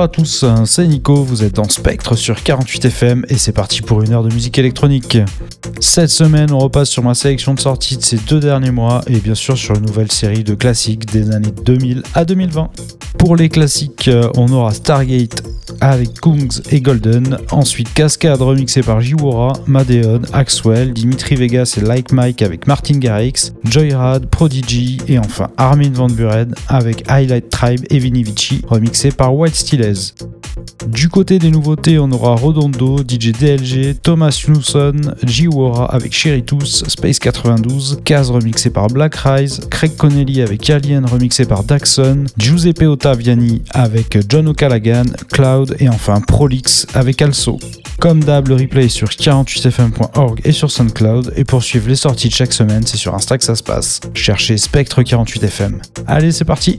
Bonjour à tous, c'est Nico, vous êtes en Spectre sur 48 FM et c'est parti pour une heure de musique électronique. Cette semaine, on repasse sur ma sélection de sorties de ces deux derniers mois et bien sûr sur une nouvelle série de classiques des années 2000 à 2020. Pour les classiques, euh, on aura Stargate avec Kungs et Golden, ensuite Cascade remixé par Jiwara, Madeon, Axwell, Dimitri Vegas et Like Mike avec Martin Garrix, Joyrad, Prodigy et enfin Armin Van Buren avec Highlight Tribe et Vinny Vici remixé par White Steelers. Du côté des nouveautés, on aura Rodondo, DJ DLG, Thomas Newson, Jiwara avec Cheritus, Space 92, Kaz remixé par Black Rise, Craig Connelly avec Alien remixé par Daxon, Giuseppe Ottaviani avec John O'Callaghan, Cloud et enfin Prolix avec Also. Comme d'hab, le replay sur 48fm.org et sur SoundCloud et pour suivre les sorties de chaque semaine, c'est sur Insta que ça se passe. Cherchez Spectre 48fm. Allez, c'est parti!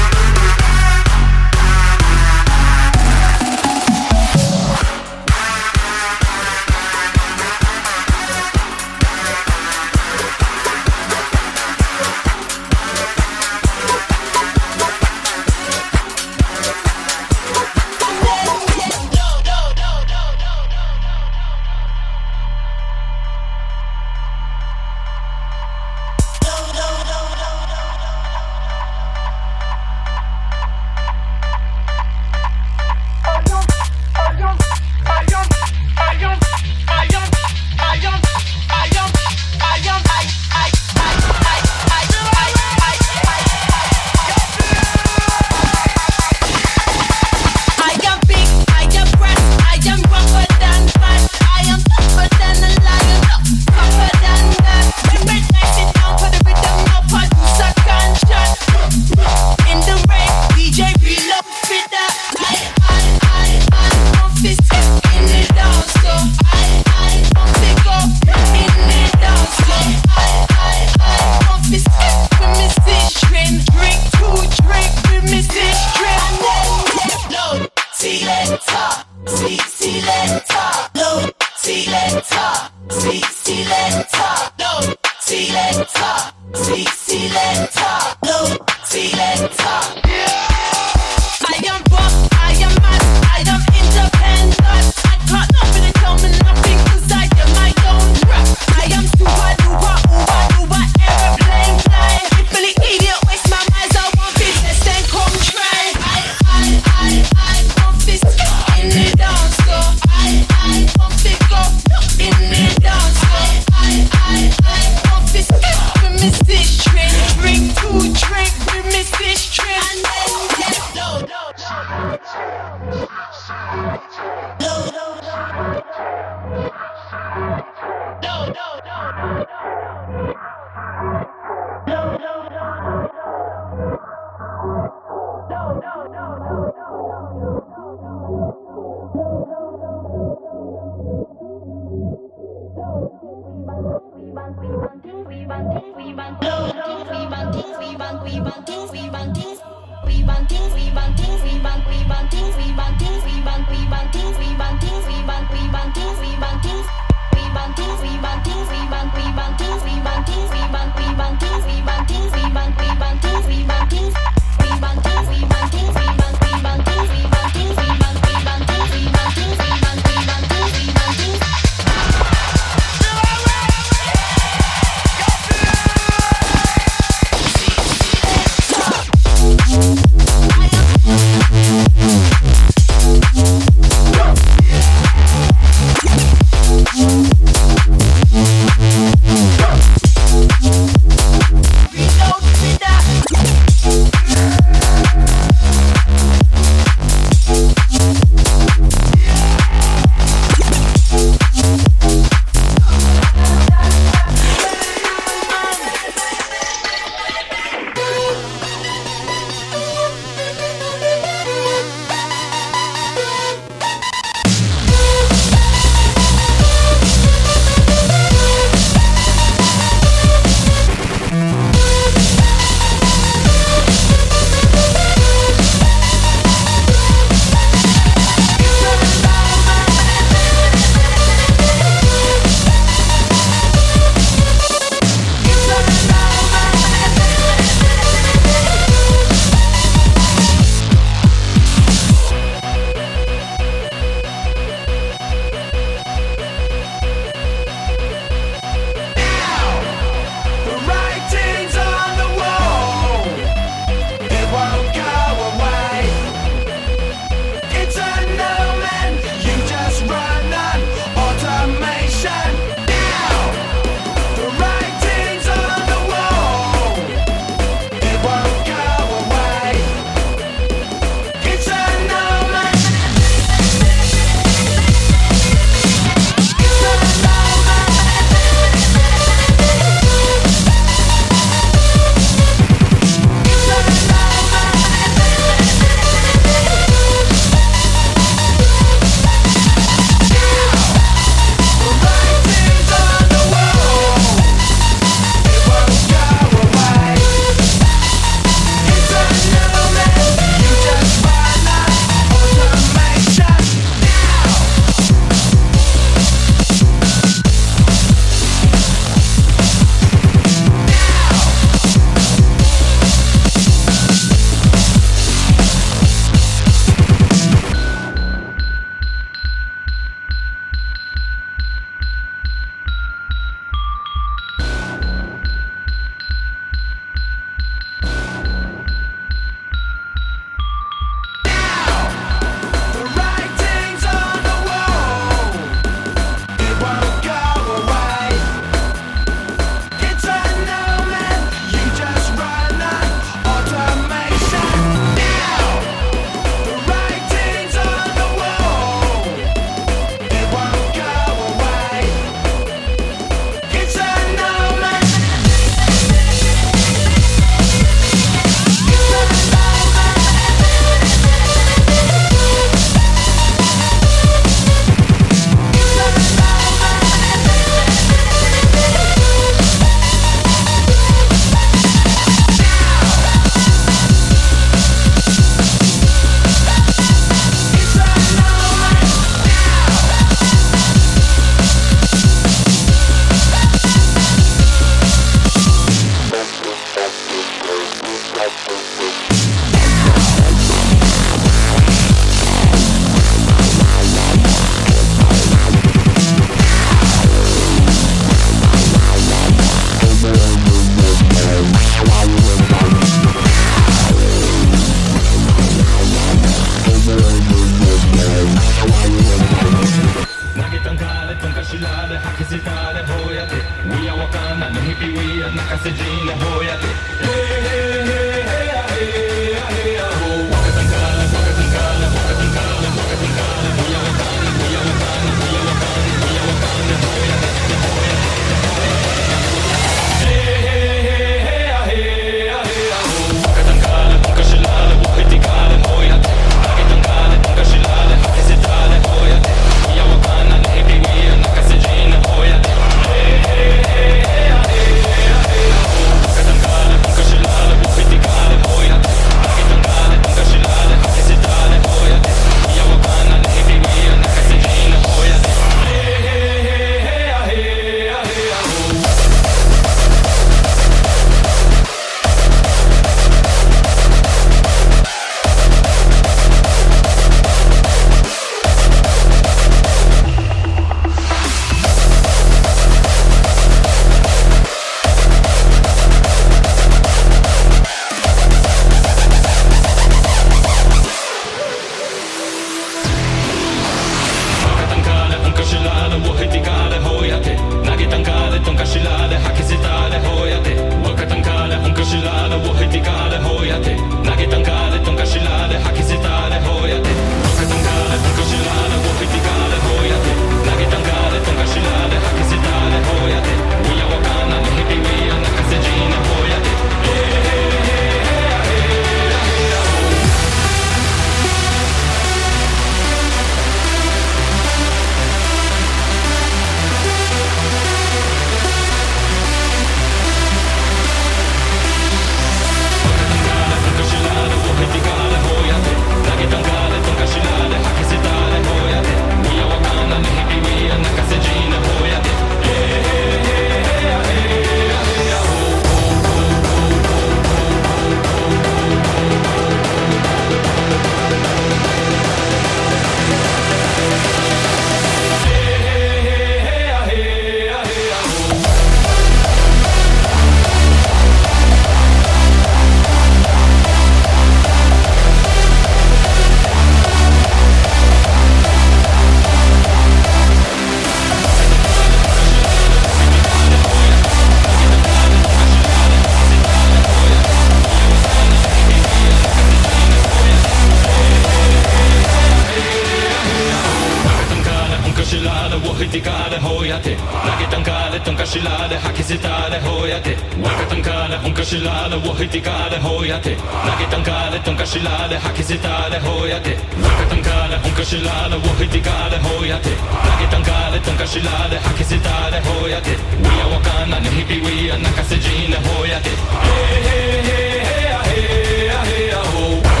kaale, wohiti kaale, hoyate. Rakitan kaale, tonka shilale, hakisi tale, hoyate. Rakatan kaale, hunka shilale, wohiti kaale, hoiate. Rakitan kaale, tonka shilale, hakisi tale, hoiate. Rakatan kaale, hunka shilale, wohiti kaale, hoyate Rakitan kaale, tonka shilale, hakisi tale, hoyate Wia wakana, nihibi wia, nakasejine, he Hey, hey, hey, hey, hey, hey, hey, hey,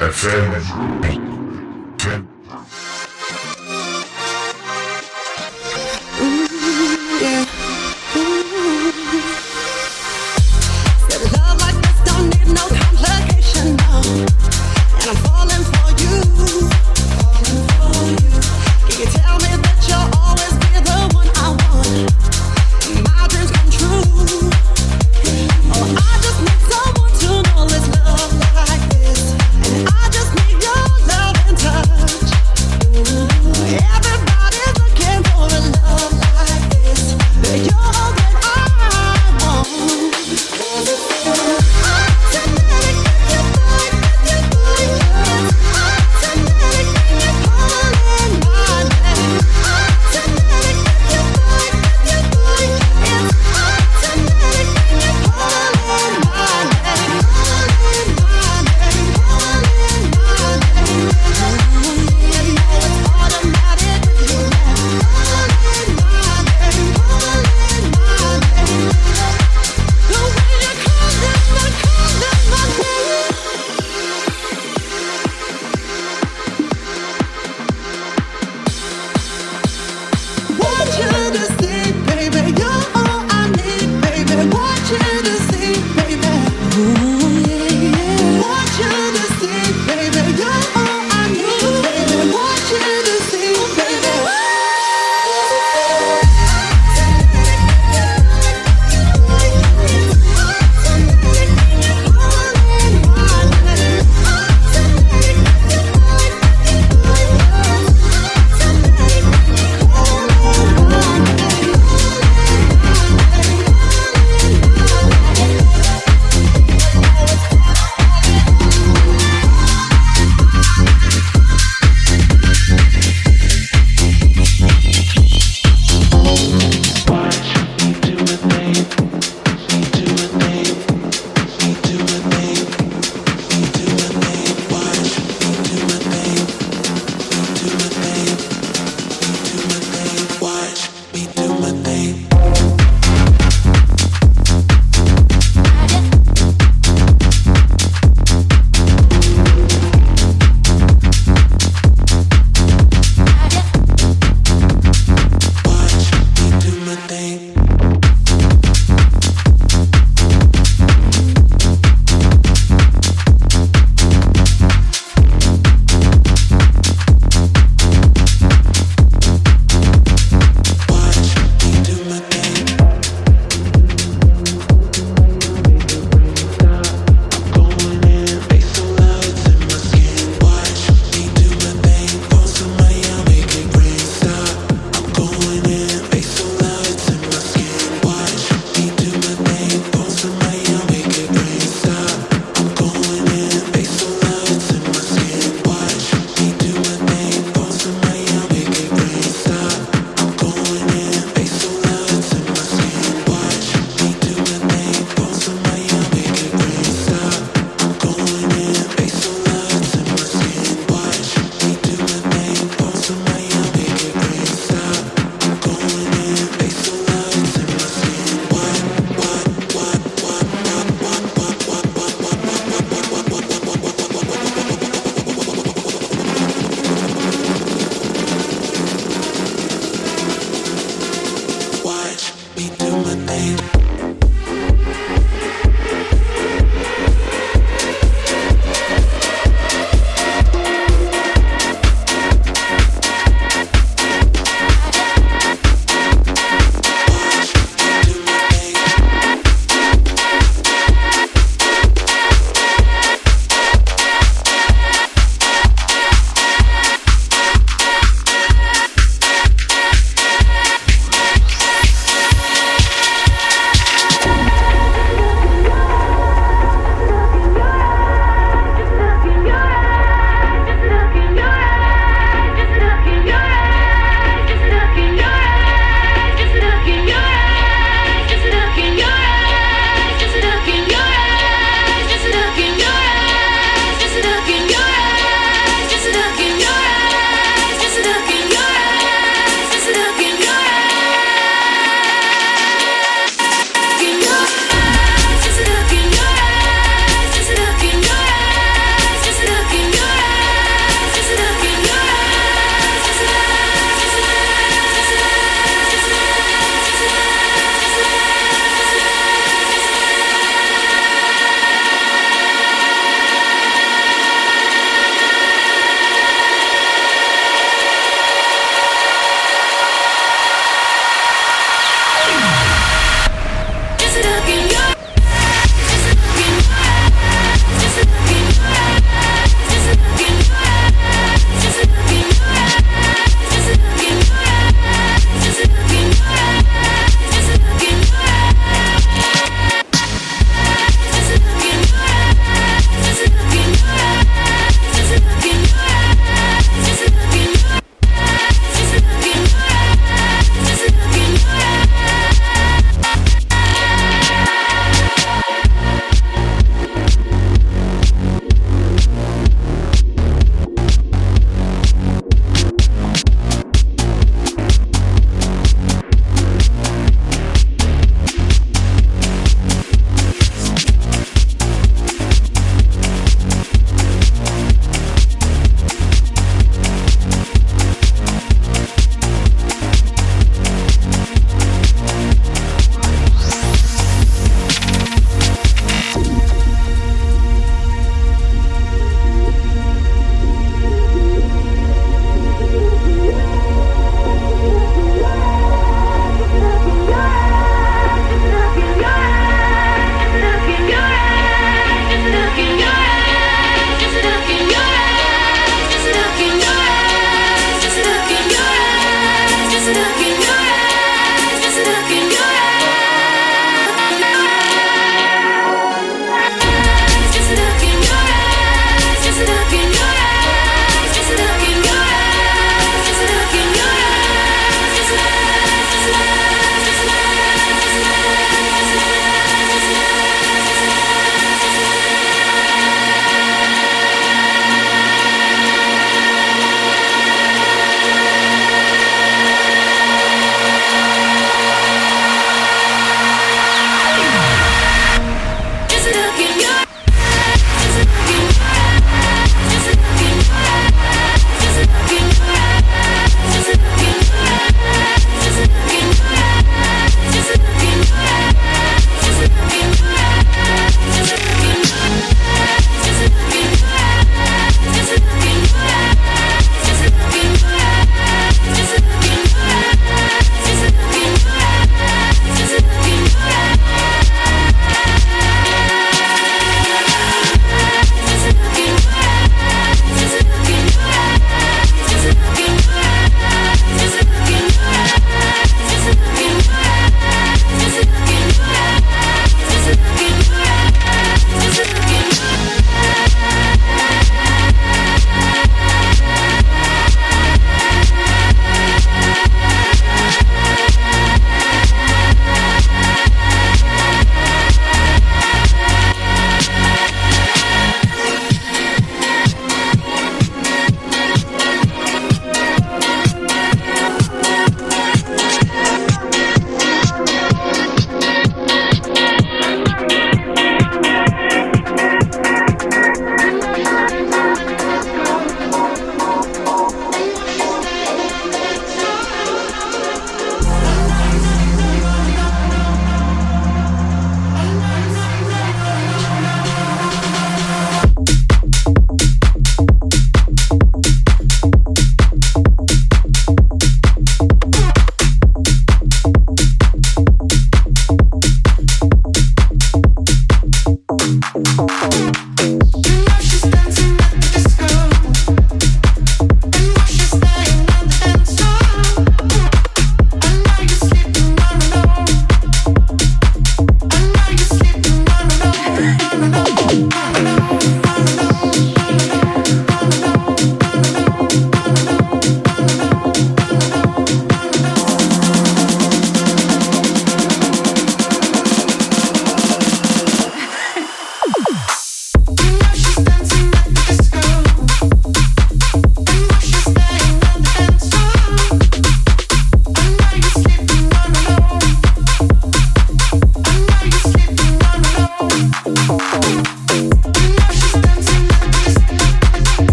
FM.